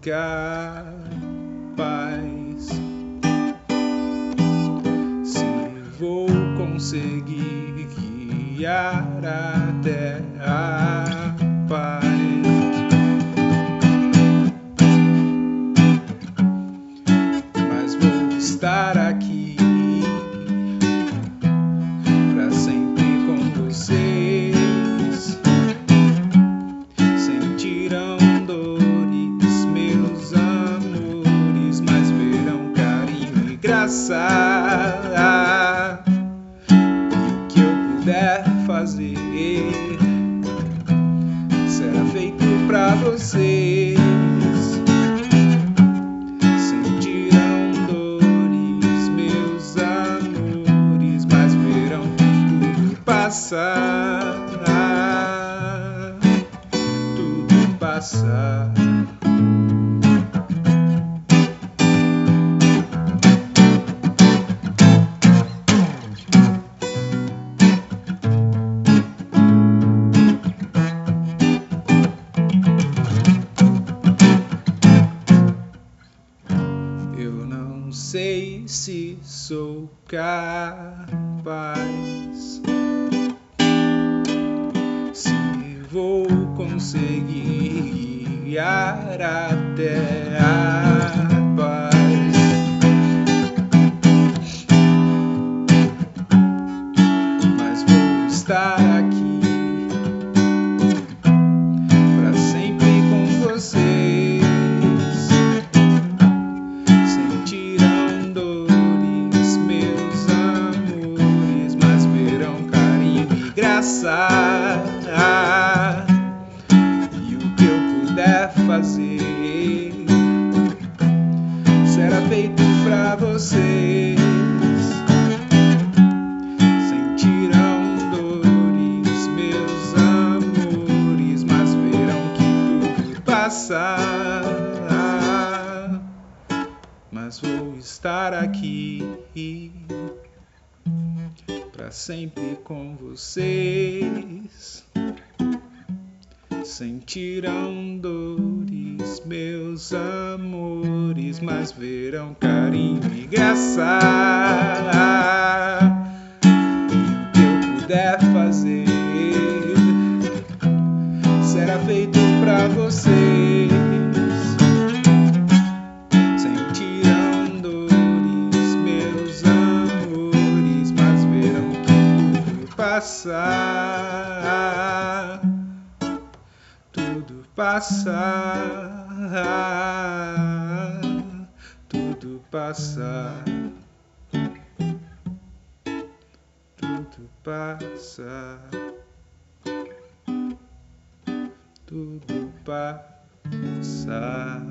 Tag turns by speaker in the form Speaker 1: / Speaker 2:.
Speaker 1: capaz, se vou conseguir guiar até vocês. Sentirão dores, meus amores, mas verão tudo passar, tudo passar. Se sou capaz, se vou conseguir guiar até a puder fazer será feito pra vocês. Sentirão dores, meus amores, mas verão que tudo passar. Mas vou estar aqui para sempre com vocês. Sentirão dores, meus amores, mas verão carinho e graça. E o que eu puder fazer será feito para vocês. passar, tudo passar, tudo passar, tudo passar, tudo passar.